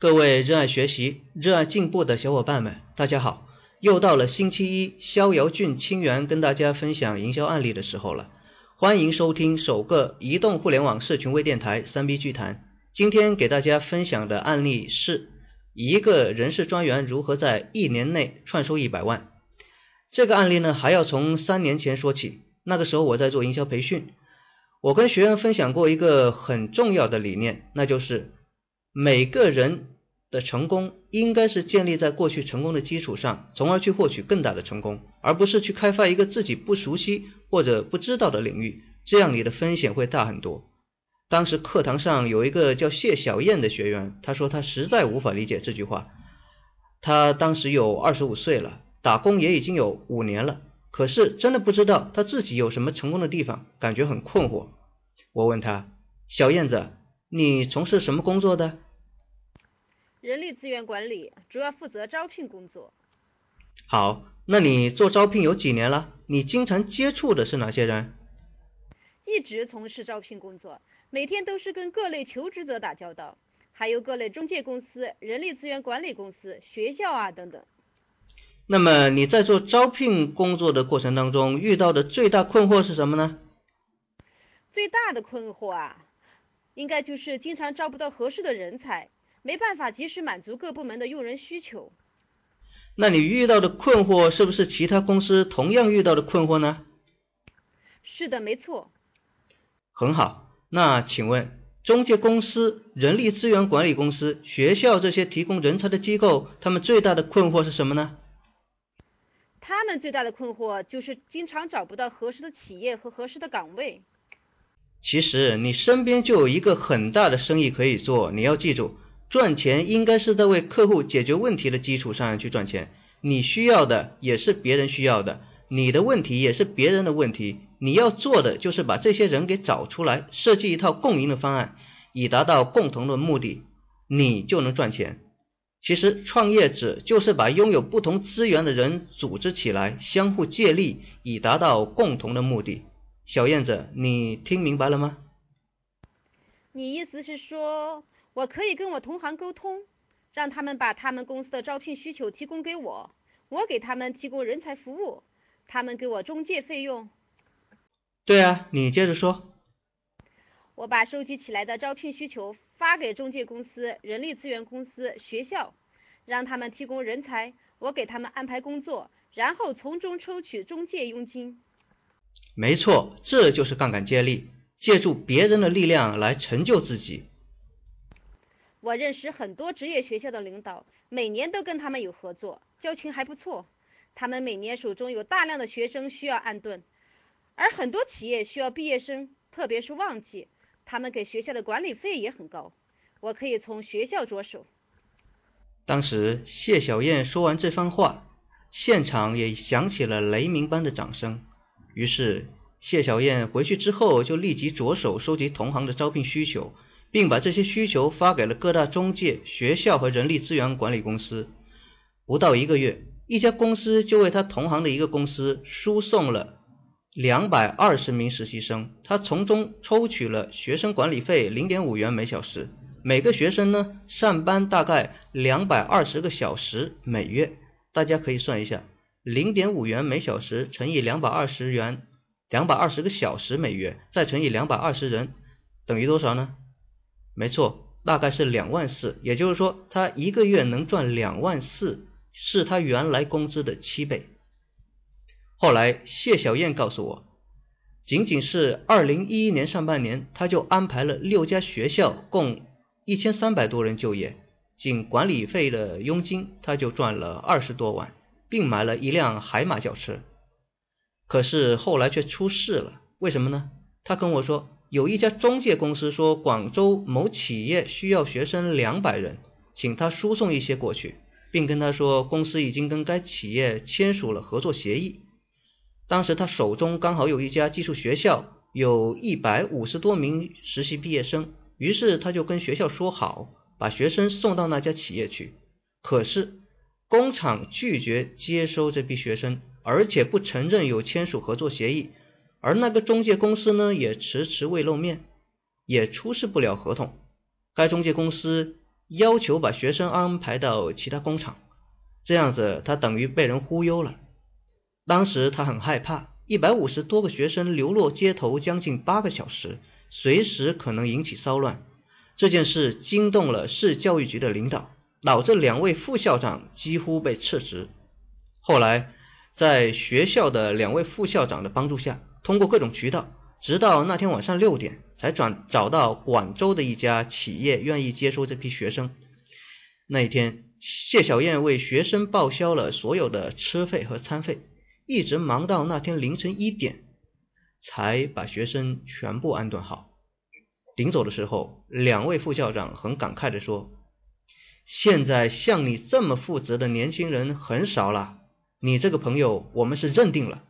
各位热爱学习、热爱进步的小伙伴们，大家好！又到了星期一，逍遥郡清源跟大家分享营销案例的时候了。欢迎收听首个移动互联网社群微电台三 B 剧谈。今天给大家分享的案例是一个人事专员如何在一年内创收一百万。这个案例呢，还要从三年前说起。那个时候我在做营销培训，我跟学员分享过一个很重要的理念，那就是每个人。的成功应该是建立在过去成功的基础上，从而去获取更大的成功，而不是去开发一个自己不熟悉或者不知道的领域，这样你的风险会大很多。当时课堂上有一个叫谢小燕的学员，他说他实在无法理解这句话。他当时有二十五岁了，打工也已经有五年了，可是真的不知道他自己有什么成功的地方，感觉很困惑。我问他：小燕子，你从事什么工作的？人力资源管理主要负责招聘工作。好，那你做招聘有几年了？你经常接触的是哪些人？一直从事招聘工作，每天都是跟各类求职者打交道，还有各类中介公司、人力资源管理公司、学校啊等等。那么你在做招聘工作的过程当中，遇到的最大困惑是什么呢？最大的困惑啊，应该就是经常招不到合适的人才。没办法及时满足各部门的用人需求。那你遇到的困惑是不是其他公司同样遇到的困惑呢？是的，没错。很好，那请问中介公司、人力资源管理公司、学校这些提供人才的机构，他们最大的困惑是什么呢？他们最大的困惑就是经常找不到合适的企业和合适的岗位。其实你身边就有一个很大的生意可以做，你要记住。赚钱应该是在为客户解决问题的基础上去赚钱。你需要的也是别人需要的，你的问题也是别人的问题。你要做的就是把这些人给找出来，设计一套共赢的方案，以达到共同的目的，你就能赚钱。其实创业者就是把拥有不同资源的人组织起来，相互借力，以达到共同的目的。小燕子，你听明白了吗？你意思是说？我可以跟我同行沟通，让他们把他们公司的招聘需求提供给我，我给他们提供人才服务，他们给我中介费用。对啊，你接着说。我把收集起来的招聘需求发给中介公司、人力资源公司、学校，让他们提供人才，我给他们安排工作，然后从中抽取中介佣金。没错，这就是杠杆接力，借助别人的力量来成就自己。我认识很多职业学校的领导，每年都跟他们有合作，交情还不错。他们每年手中有大量的学生需要安顿，而很多企业需要毕业生，特别是旺季，他们给学校的管理费也很高。我可以从学校着手。当时谢小燕说完这番话，现场也响起了雷鸣般的掌声。于是谢小燕回去之后，就立即着手收集同行的招聘需求。并把这些需求发给了各大中介、学校和人力资源管理公司。不到一个月，一家公司就为他同行的一个公司输送了两百二十名实习生，他从中抽取了学生管理费零点五元每小时。每个学生呢，上班大概两百二十个小时每月。大家可以算一下，零点五元每小时乘以两百二十元，两百二十个小时每月，再乘以两百二十人，等于多少呢？没错，大概是两万四，也就是说，他一个月能赚两万四，是他原来工资的七倍。后来谢小燕告诉我，仅仅是二零一一年上半年，他就安排了六家学校，共一千三百多人就业，仅管理费的佣金他就赚了二十多万，并买了一辆海马轿车。可是后来却出事了，为什么呢？他跟我说。有一家中介公司说，广州某企业需要学生两百人，请他输送一些过去，并跟他说，公司已经跟该企业签署了合作协议。当时他手中刚好有一家技术学校，有一百五十多名实习毕业生，于是他就跟学校说好，把学生送到那家企业去。可是工厂拒绝接收这批学生，而且不承认有签署合作协议。而那个中介公司呢，也迟迟未露面，也出示不了合同。该中介公司要求把学生安排到其他工厂，这样子他等于被人忽悠了。当时他很害怕，一百五十多个学生流落街头将近八个小时，随时可能引起骚乱。这件事惊动了市教育局的领导，导致两位副校长几乎被撤职。后来，在学校的两位副校长的帮助下，通过各种渠道，直到那天晚上六点，才转找到广州的一家企业愿意接收这批学生。那一天，谢小燕为学生报销了所有的车费和餐费。一直忙到那天凌晨一点，才把学生全部安顿好。临走的时候，两位副校长很感慨地说：“现在像你这么负责的年轻人很少了，你这个朋友我们是认定了。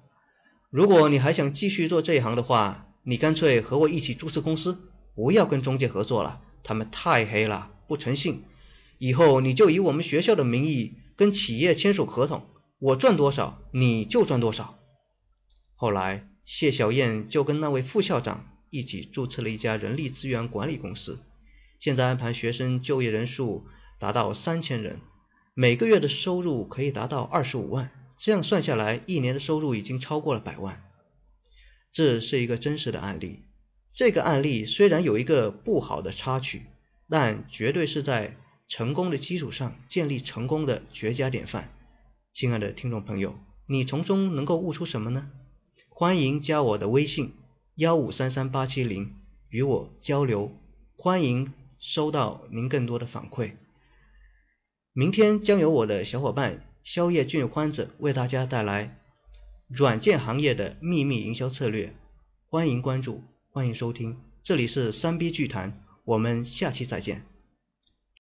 如果你还想继续做这一行的话，你干脆和我一起注册公司，不要跟中介合作了，他们太黑了，不诚信。以后你就以我们学校的名义跟企业签署合同。”我赚多少，你就赚多少。后来，谢小燕就跟那位副校长一起注册了一家人力资源管理公司，现在安排学生就业人数达到三千人，每个月的收入可以达到二十五万，这样算下来，一年的收入已经超过了百万。这是一个真实的案例。这个案例虽然有一个不好的插曲，但绝对是在成功的基础上建立成功的绝佳典范。亲爱的听众朋友，你从中能够悟出什么呢？欢迎加我的微信幺五三三八七零与我交流，欢迎收到您更多的反馈。明天将由我的小伙伴宵夜俊欢子为大家带来软件行业的秘密营销策略，欢迎关注，欢迎收听，这里是三 B 剧谈，我们下期再见。